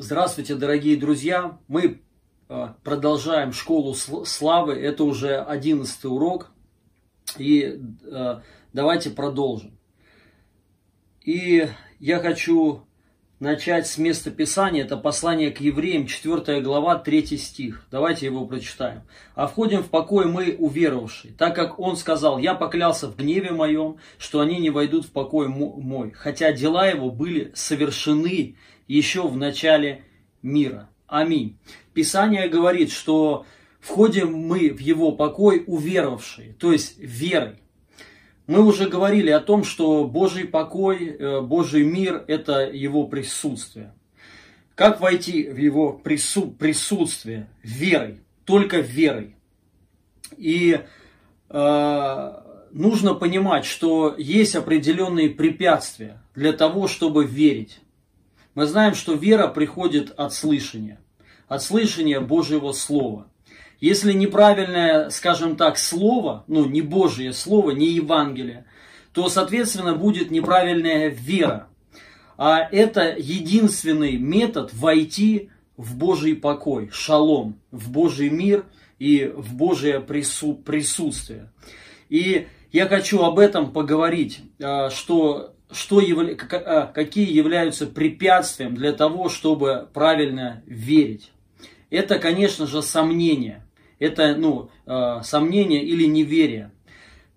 Здравствуйте, дорогие друзья! Мы э, продолжаем школу славы. Это уже одиннадцатый урок. И э, давайте продолжим. И я хочу начать с места Писания. Это послание к евреям, 4 глава, 3 стих. Давайте его прочитаем. «А входим в покой мы, уверовавшие, так как он сказал, я поклялся в гневе моем, что они не войдут в покой мой, хотя дела его были совершены еще в начале мира. Аминь. Писание говорит, что входим мы в его покой уверовавшие, то есть верой. Мы уже говорили о том, что Божий покой, э, Божий мир – это его присутствие. Как войти в его прису присутствие? Верой, только верой. И э, нужно понимать, что есть определенные препятствия для того, чтобы верить. Мы знаем, что вера приходит от слышания, от слышания Божьего Слова. Если неправильное, скажем так, слово, ну не Божье слово, не Евангелие, то, соответственно, будет неправильная вера. А это единственный метод войти в Божий покой, шалом, в Божий мир и в Божие прису присутствие. И я хочу об этом поговорить, а, что что. А, какие являются препятствием для того, чтобы правильно верить. Это, конечно же, сомнение. Это ну, а, сомнение или неверие.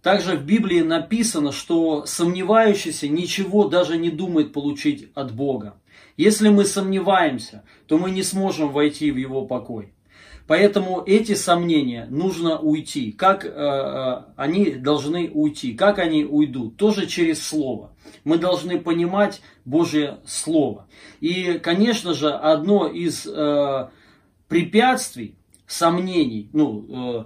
Также в Библии написано, что сомневающийся ничего даже не думает получить от Бога. Если мы сомневаемся, то мы не сможем войти в Его покой. Поэтому эти сомнения нужно уйти. Как э, э, они должны уйти? Как они уйдут? Тоже через Слово. Мы должны понимать Божье Слово. И, конечно же, одно из э, препятствий, сомнений, ну, э,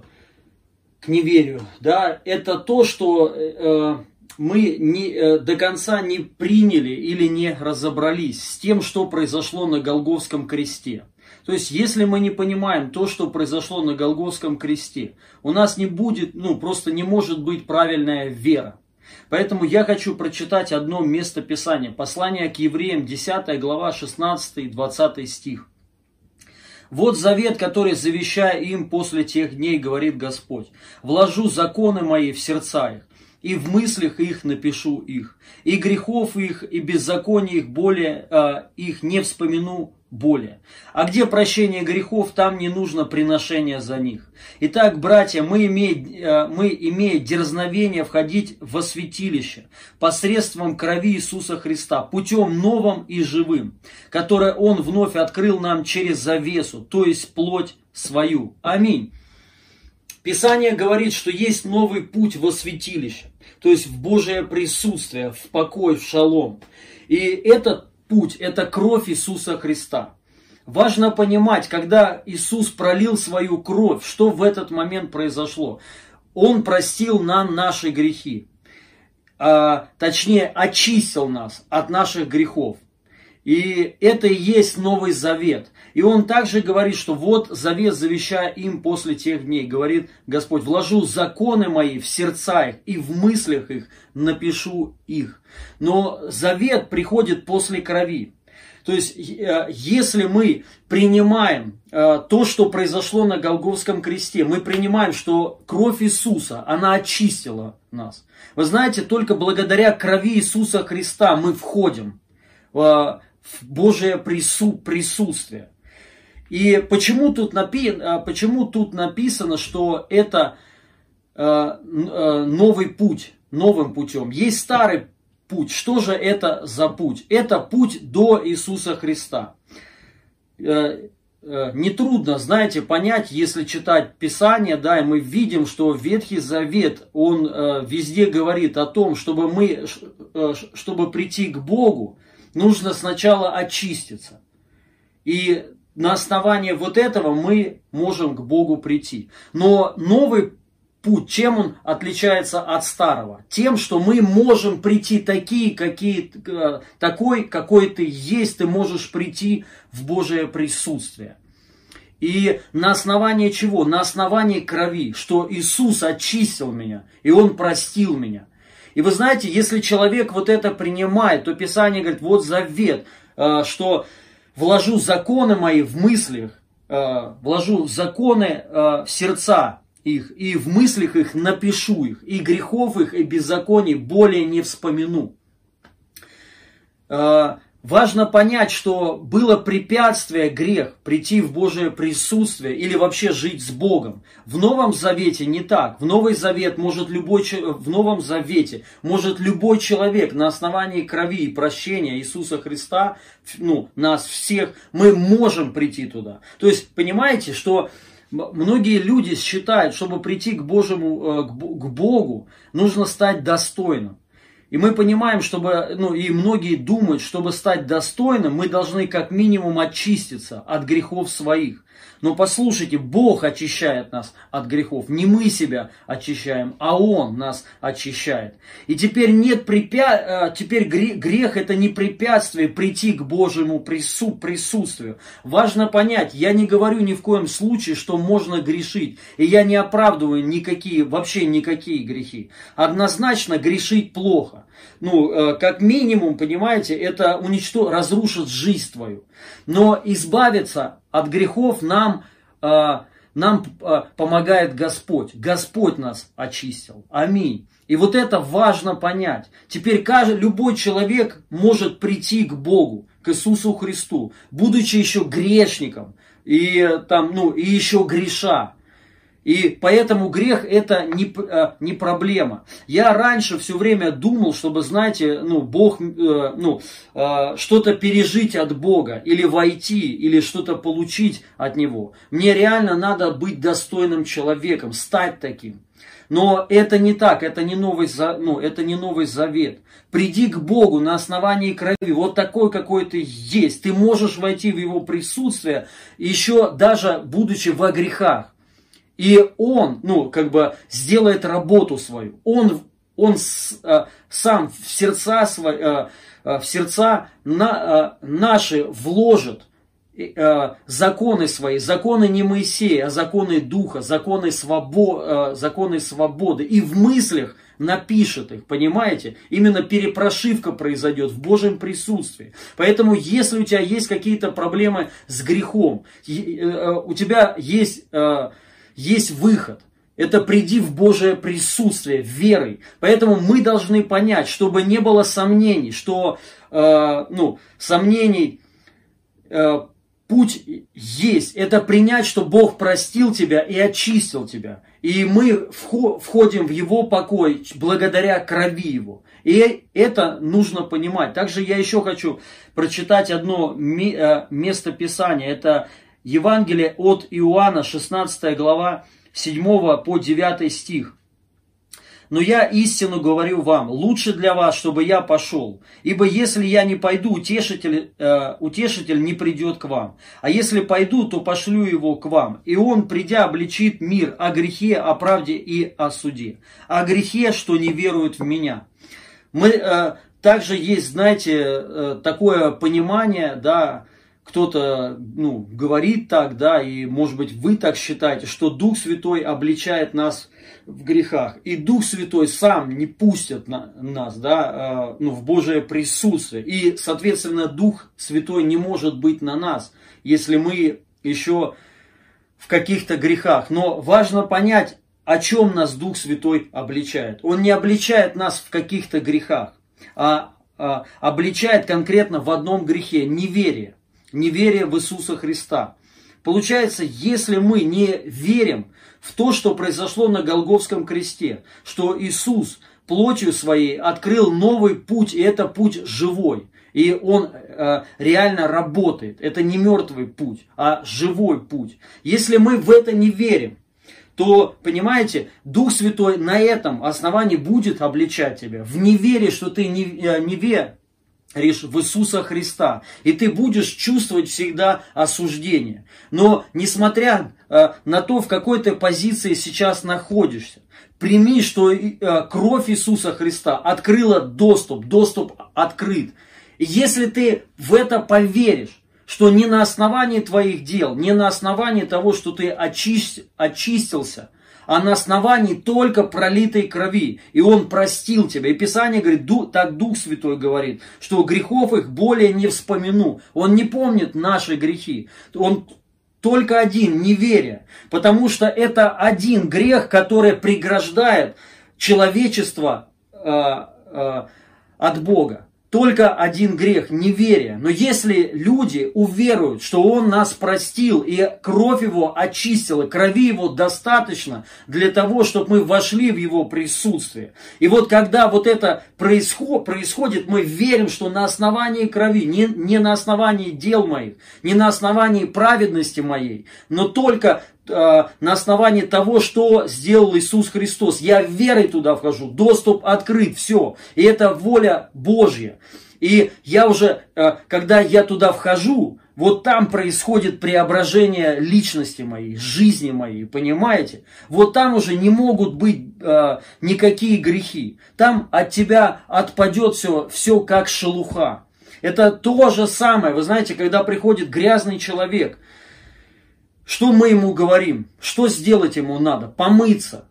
к неверию, да, это то, что э, мы не, э, до конца не приняли или не разобрались с тем, что произошло на Голговском кресте. То есть, если мы не понимаем то, что произошло на Голговском кресте, у нас не будет, ну, просто не может быть правильная вера. Поэтому я хочу прочитать одно место Писания. Послание к евреям, 10 глава, 16 и 20 стих. Вот завет, который завещаю им после тех дней, говорит Господь. Вложу законы мои в сердца их, и в мыслях их напишу их, и грехов их, и беззаконий их более, э, их не вспомину более. А где прощение грехов, там не нужно приношение за них. Итак, братья, мы имеем, э, мы имеем дерзновение входить во святилище посредством крови Иисуса Христа, путем новым и живым, которое Он вновь открыл нам через завесу, то есть плоть свою. Аминь. Писание говорит, что есть новый путь во святилище, то есть в Божие присутствие, в покой, в шалом. И этот путь – это кровь Иисуса Христа. Важно понимать, когда Иисус пролил свою кровь, что в этот момент произошло. Он простил нам наши грехи, а, точнее очистил нас от наших грехов. И это и есть Новый Завет. И он также говорит, что вот завет завещаю им после тех дней. Говорит Господь, вложу законы мои в сердца их и в мыслях их напишу их. Но завет приходит после крови. То есть, э, если мы принимаем э, то, что произошло на Голговском кресте, мы принимаем, что кровь Иисуса, она очистила нас. Вы знаете, только благодаря крови Иисуса Христа мы входим в Божие прису, присутствие. И почему тут, напи, а, почему тут написано, что это э, э, новый путь, новым путем? Есть старый путь. Что же это за путь? Это путь до Иисуса Христа. Э, нетрудно, знаете, понять, если читать Писание, да, и мы видим, что Ветхий Завет, он везде говорит о том, чтобы мы, чтобы прийти к Богу, нужно сначала очиститься. И на основании вот этого мы можем к Богу прийти. Но новый путь, чем он отличается от старого? Тем, что мы можем прийти такие, какие, такой, какой ты есть, ты можешь прийти в Божие присутствие. И на основании чего? На основании крови, что Иисус очистил меня, и Он простил меня – и вы знаете, если человек вот это принимает, то Писание говорит, вот завет, э, что вложу законы мои в мыслях, э, вложу законы э, в сердца их, и в мыслях их напишу их, и грехов их, и беззаконий более не вспомину. Важно понять, что было препятствие, грех, прийти в Божие присутствие или вообще жить с Богом. В Новом Завете не так. В Новый Завет может любой, в Новом Завете может любой человек на основании крови и прощения Иисуса Христа, ну, нас всех, мы можем прийти туда. То есть, понимаете, что многие люди считают, чтобы прийти к Божьему, э, к Богу, нужно стать достойным. И мы понимаем, чтобы, ну и многие думают, чтобы стать достойным, мы должны как минимум очиститься от грехов своих. Но послушайте, Бог очищает нас от грехов. Не мы себя очищаем, а Он нас очищает. И теперь нет препя... Э, теперь грех это не препятствие прийти к Божьему прису... присутствию. Важно понять, я не говорю ни в коем случае, что можно грешить. И я не оправдываю никакие, вообще никакие грехи. Однозначно грешить плохо. Ну, э, как минимум, понимаете, это уничтожит, разрушит жизнь твою. Но избавиться от грехов нам, э, нам э, помогает Господь. Господь нас очистил. Аминь. И вот это важно понять. Теперь каждый, любой человек может прийти к Богу, к Иисусу Христу, будучи еще грешником и, там, ну, и еще греша. И поэтому грех это не, э, не проблема. Я раньше все время думал, чтобы, знаете, ну, Бог, э, ну, э, что-то пережить от Бога, или войти, или что-то получить от Него. Мне реально надо быть достойным человеком, стать таким. Но это не так, это не новый, ну, это не новый завет. Приди к Богу на основании крови, вот такой, какой ты есть. Ты можешь войти в Его присутствие, еще даже будучи во грехах. И он, ну, как бы сделает работу свою. Он, он с, а, сам в сердца, свои, а, а, в сердца на, а, наши вложит а, законы свои, законы не Моисея, а законы Духа, законы, свобо, а, законы свободы. И в мыслях напишет их, понимаете? Именно перепрошивка произойдет в Божьем присутствии. Поэтому, если у тебя есть какие-то проблемы с грехом, э, у тебя есть есть выход. Это приди в Божие присутствие верой. Поэтому мы должны понять, чтобы не было сомнений, что э, ну, сомнений э, путь есть. Это принять, что Бог простил тебя и очистил тебя. И мы входим в Его покой благодаря крови Его. И это нужно понимать. Также я еще хочу прочитать одно э, место Писания. Это Евангелие от Иоанна, 16 глава, 7 по 9 стих. Но я истину говорю вам, лучше для вас, чтобы я пошел. Ибо если я не пойду, утешитель, э, утешитель не придет к вам. А если пойду, то пошлю его к вам. И он, придя, обличит мир о грехе, о правде и о суде. О грехе, что не веруют в меня. Мы, э, также есть, знаете, э, такое понимание, да, кто-то ну, говорит так, да, и может быть вы так считаете, что Дух Святой обличает нас в грехах. И Дух Святой сам не пустит на, нас да, э, ну, в Божие присутствие. И, соответственно, Дух Святой не может быть на нас, если мы еще в каких-то грехах. Но важно понять, о чем нас Дух Святой обличает. Он не обличает нас в каких-то грехах, а, а обличает конкретно в одном грехе – неверие неверие в Иисуса Христа. Получается, если мы не верим в то, что произошло на Голговском кресте, что Иисус плотью своей открыл новый путь, и это путь живой, и он э, реально работает. Это не мертвый путь, а живой путь. Если мы в это не верим, то, понимаете, Дух Святой на этом основании будет обличать тебя. В неверии, что ты не, э, не, ве, в Иисуса Христа. И ты будешь чувствовать всегда осуждение. Но несмотря э, на то, в какой ты позиции сейчас находишься, прими, что э, кровь Иисуса Христа открыла доступ, доступ открыт. Если ты в это поверишь, что не на основании твоих дел, не на основании того, что ты очист, очистился, а на основании только пролитой крови. И Он простил тебя. И Писание говорит, так Дух Святой говорит, что грехов их более не вспомину. Он не помнит наши грехи. Он только один, неверие. Потому что это один грех, который преграждает человечество э, э, от Бога только один грех – неверие. Но если люди уверуют, что Он нас простил, и кровь Его очистила, крови Его достаточно для того, чтобы мы вошли в Его присутствие. И вот когда вот это происход, происходит, мы верим, что на основании крови, не, не на основании дел моих, не на основании праведности моей, но только на основании того, что сделал Иисус Христос. Я верой туда вхожу, доступ открыт, все. И это воля Божья. И я уже, э, когда я туда вхожу, вот там происходит преображение личности моей, жизни моей, понимаете? Вот там уже не могут быть э, никакие грехи. Там от тебя отпадет все, все как шелуха. Это то же самое, вы знаете, когда приходит грязный человек, что мы ему говорим? Что сделать ему надо? Помыться.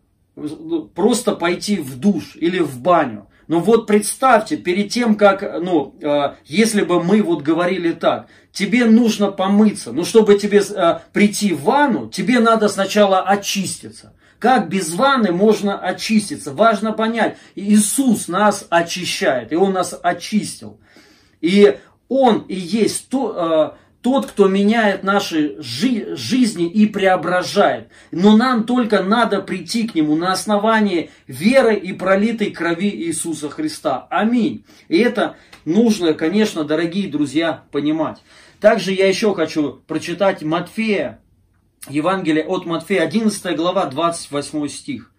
Просто пойти в душ или в баню. Но вот представьте, перед тем, как, ну, э, если бы мы вот говорили так, тебе нужно помыться, ну, чтобы тебе э, прийти в ванну, тебе надо сначала очиститься. Как без ванны можно очиститься? Важно понять, Иисус нас очищает, и Он нас очистил. И Он и есть то, э, тот, кто меняет наши жи- жизни и преображает. Но нам только надо прийти к Нему на основании веры и пролитой крови Иисуса Христа. Аминь. И это нужно, конечно, дорогие друзья, понимать. Также я еще хочу прочитать Матфея, Евангелие от Матфея, 11 глава, 28 стих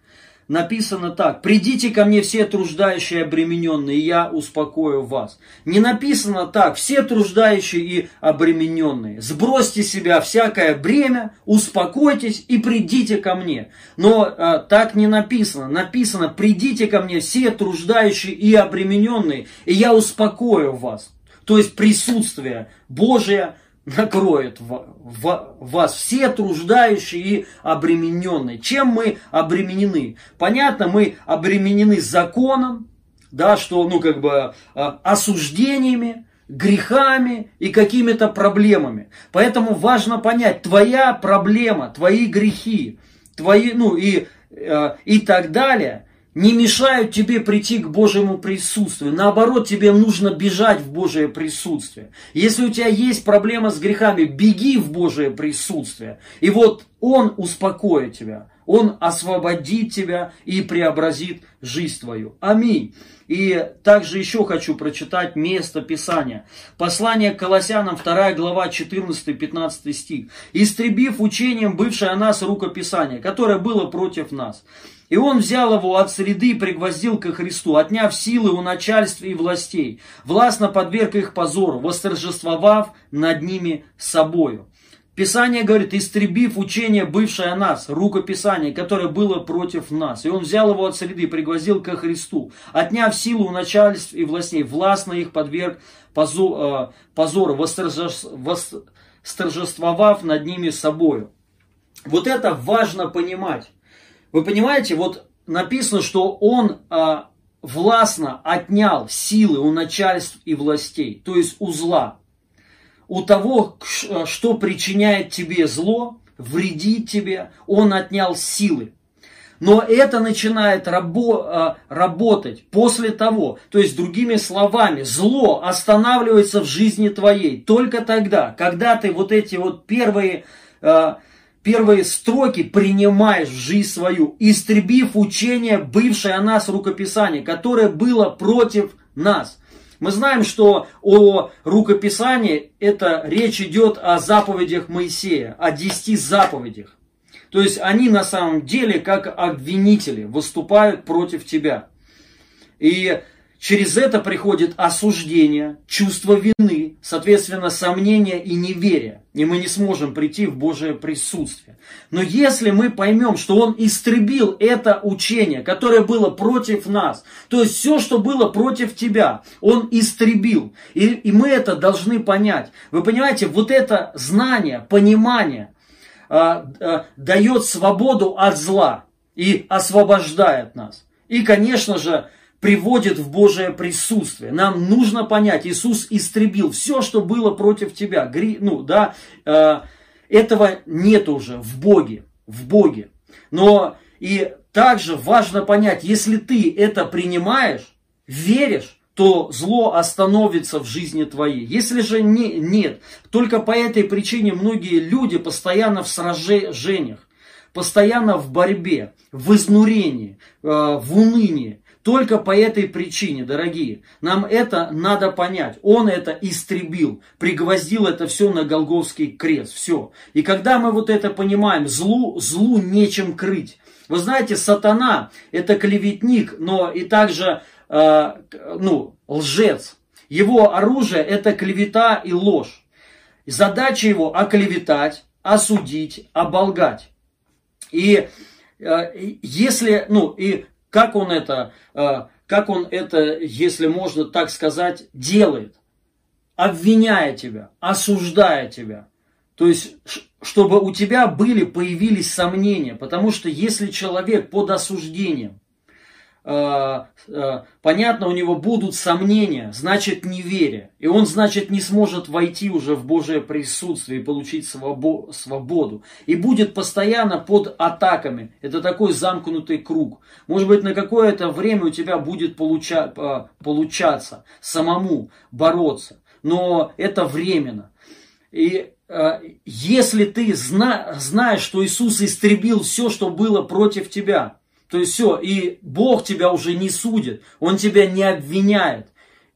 написано так. «Придите ко мне все труждающие и обремененные, и я успокою вас». Не написано так. «Все труждающие и обремененные». Сбросьте себя всякое бремя, успокойтесь и придите ко мне. Но а, так не написано. Написано «Придите ко мне все труждающие и обремененные, и я успокою вас». То есть присутствие Божие – накроет вас все труждающие и обремененные. Чем мы обременены? Понятно, мы обременены законом, да, что, ну, как бы, а, осуждениями, грехами и какими-то проблемами. Поэтому важно понять, твоя проблема, твои грехи, твои, ну, и, э, и так далее, не мешают тебе прийти к Божьему присутствию. Наоборот, тебе нужно бежать в Божие присутствие. Если у тебя есть проблема с грехами, беги в Божие присутствие. И вот Он успокоит тебя. Он освободит тебя и преобразит жизнь твою. Аминь. И также еще хочу прочитать место Писания. Послание к Колоссянам, 2 глава, 14-15 стих. «Истребив учением бывшее о нас рукописание, которое было против нас, и он взял его от среды и пригвоздил ко Христу, отняв силы у начальств и властей, властно подверг их позору, восторжествовав над ними собою. Писание говорит, истребив учение, бывшее о нас, рукописание, которое было против нас. И он взял его от среды и пригвоздил ко Христу, отняв силу у начальств и властей, властно их подверг позору, восторжествовав над ними собою. Вот это важно понимать. Вы понимаете, вот написано, что он а, властно отнял силы у начальств и властей, то есть у зла. У того, что причиняет тебе зло, вредит тебе, он отнял силы. Но это начинает рабо, а, работать после того, то есть другими словами, зло останавливается в жизни твоей только тогда, когда ты вот эти вот первые а, первые строки принимаешь в жизнь свою, истребив учение, бывшее о нас рукописание, которое было против нас. Мы знаем, что о рукописании это речь идет о заповедях Моисея, о десяти заповедях. То есть они на самом деле как обвинители выступают против тебя. И Через это приходит осуждение, чувство вины, соответственно, сомнение и неверие. И мы не сможем прийти в Божие присутствие. Но если мы поймем, что Он истребил это учение, которое было против нас, то есть все, что было против тебя, Он истребил. И, и мы это должны понять. Вы понимаете, вот это знание, понимание, э, э, дает свободу от зла. и освобождает нас. И, конечно же, приводит в Божие присутствие. Нам нужно понять, Иисус истребил все, что было против тебя. Гри, ну, да, э, этого нет уже в Боге, в Боге. Но и также важно понять, если ты это принимаешь, веришь, то зло остановится в жизни твоей. Если же не, нет, только по этой причине многие люди постоянно в сражениях, постоянно в борьбе, в изнурении, э, в унынии. Только по этой причине, дорогие, нам это надо понять. Он это истребил, пригвоздил это все на Голговский крест, все. И когда мы вот это понимаем, злу, злу нечем крыть. Вы знаете, сатана это клеветник, но и также э, ну, лжец. Его оружие это клевета и ложь. Задача его оклеветать, осудить, оболгать. И э, если, ну, и как он это, э, как он это, если можно так сказать, делает? Обвиняя тебя, осуждая тебя. То есть, чтобы у тебя были, появились сомнения. Потому что если человек под осуждением, понятно, у него будут сомнения, значит неверие. И он, значит, не сможет войти уже в Божие присутствие и получить свободу. И будет постоянно под атаками. Это такой замкнутый круг. Может быть, на какое-то время у тебя будет получа, э, получаться самому бороться. Но это временно. И если ты зна, знаешь, что Иисус истребил все, что было против тебя, то есть все, и Бог тебя уже не судит, Он тебя не обвиняет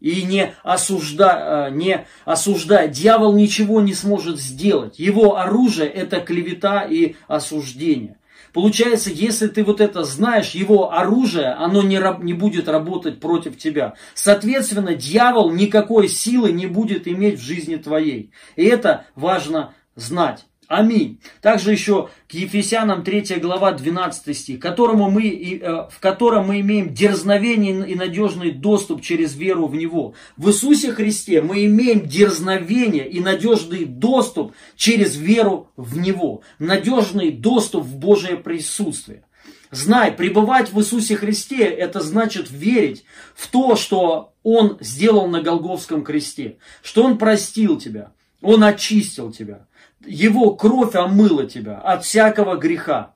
и не, осужда, э, не осуждает. Дьявол ничего не сможет сделать. Его оружие это клевета и осуждение. Получается, если ты вот это знаешь, его оружие, оно не, не будет работать против тебя. Соответственно, дьявол никакой силы не будет иметь в жизни твоей. И это важно знать. Аминь. Также еще к Ефесянам 3 глава 12 стих, которому мы, э, в котором мы имеем дерзновение и надежный доступ через веру в Него. В Иисусе Христе мы имеем дерзновение и надежный доступ через веру в Него. Надежный доступ в Божие присутствие. Знай, пребывать в Иисусе Христе, это значит верить в то, что Он сделал на Голговском кресте, что Он простил тебя, Он очистил тебя, его кровь омыла тебя от всякого греха.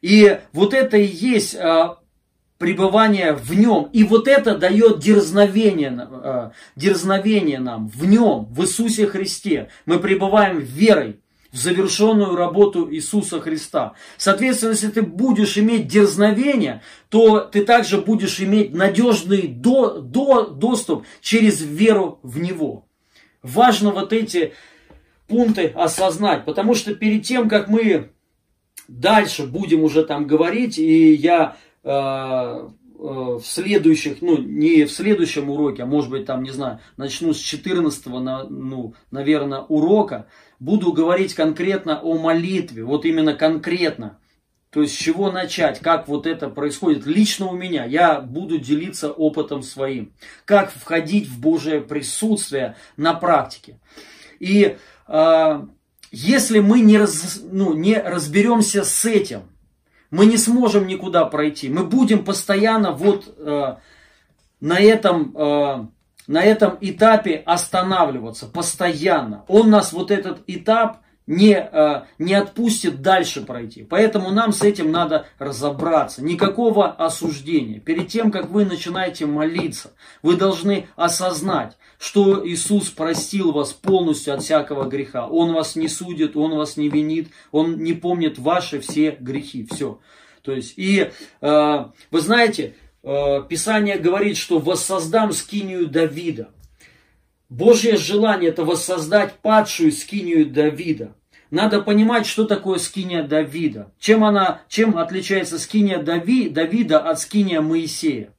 И вот это и есть а, пребывание в нем. И вот это дает дерзновение, а, дерзновение нам в нем, в Иисусе Христе. Мы пребываем верой в завершенную работу Иисуса Христа. Соответственно, если ты будешь иметь дерзновение, то ты также будешь иметь надежный до, до, доступ через веру в Него. Важно вот эти пункты осознать, потому что перед тем, как мы дальше будем уже там говорить, и я э, э, в следующих, ну, не в следующем уроке, а может быть там, не знаю, начну с 14 на, ну, наверное, урока, буду говорить конкретно о молитве, вот именно конкретно. То есть с чего начать, как вот это происходит лично у меня. Я буду делиться опытом своим. Как входить в Божие присутствие на практике. И если мы не, раз, ну, не разберемся с этим, мы не сможем никуда пройти. Мы будем постоянно вот э, на, этом, э, на этом этапе останавливаться, постоянно. Он нас вот этот этап не, э, не отпустит дальше пройти. Поэтому нам с этим надо разобраться. Никакого осуждения. Перед тем, как вы начинаете молиться, вы должны осознать, что Иисус простил вас полностью от всякого греха. Он вас не судит, Он вас не винит, Он не помнит ваши все грехи. Все. То есть, и э, вы знаете, э, Писание говорит, что воссоздам скинию Давида. Божье желание это воссоздать падшую скинию Давида. Надо понимать, что такое скиния Давида. Чем она, чем отличается скиния Дави, Давида от скиния Моисея.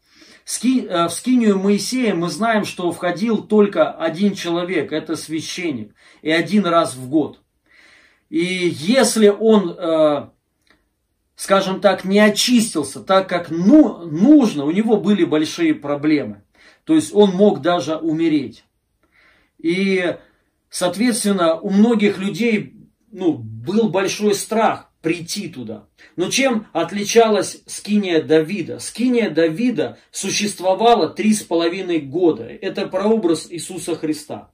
Ски, э, в скинию Моисея мы знаем, что входил только один человек, это священник, и один раз в год. И если он, э, скажем так, не очистился так, как ну, нужно, у него были большие проблемы. То есть он мог даже умереть. И, соответственно, у многих людей ну, был большой страх прийти туда. Но чем отличалась скиния Давида? Скиния Давида существовала три с половиной года. Это прообраз Иисуса Христа.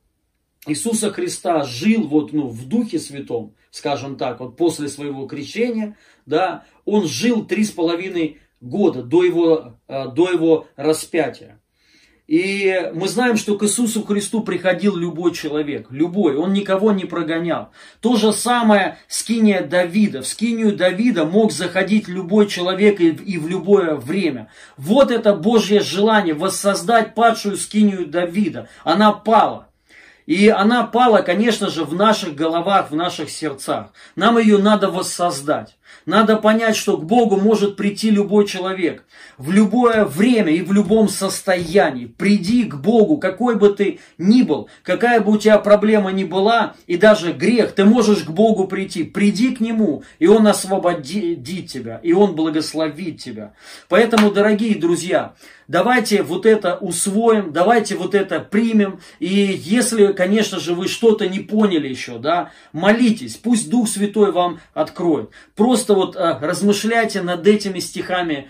Иисуса Христа жил вот, ну, в Духе Святом, скажем так, вот после своего крещения, да, он жил три с половиной года до его, э, до его распятия. И мы знаем, что к Иисусу Христу приходил любой человек, любой, он никого не прогонял. То же самое скиния Давида. В скинию Давида мог заходить любой человек и, в любое время. Вот это Божье желание воссоздать падшую скинию Давида. Она пала. И она пала, конечно же, в наших головах, в наших сердцах. Нам ее надо воссоздать. Надо понять, что к Богу может прийти любой человек. В любое время и в любом состоянии. Приди к Богу, какой бы ты ни был, какая бы у тебя проблема ни была, и даже грех, ты можешь к Богу прийти. Приди к Нему, и Он освободит тебя, и Он благословит тебя. Поэтому, дорогие друзья, давайте вот это усвоим, давайте вот это примем. И если, конечно же, вы что-то не поняли еще, да, молитесь, пусть Дух Святой вам откроет. Просто вот а, размышляйте над этими стихами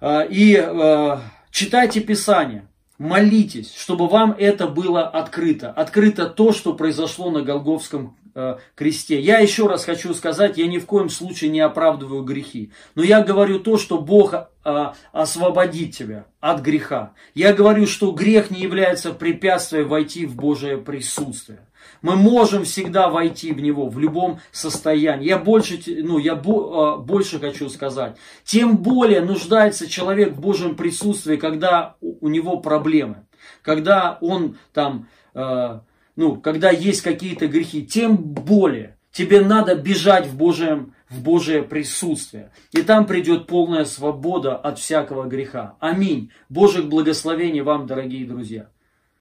а, и а, читайте Писание. Молитесь, чтобы вам это было открыто. Открыто то, что произошло на Голговском кресте. Я еще раз хочу сказать, я ни в коем случае не оправдываю грехи. Но я говорю то, что Бог освободит тебя от греха. Я говорю, что грех не является препятствием войти в Божие присутствие. Мы можем всегда войти в него в любом состоянии. Я больше, ну, я бо, э, больше хочу сказать. Тем более нуждается человек в Божьем присутствии, когда у него проблемы. Когда он там ну, когда есть какие-то грехи, тем более тебе надо бежать в, Божьем, в Божие присутствие. И там придет полная свобода от всякого греха. Аминь. Божьих благословений вам, дорогие друзья.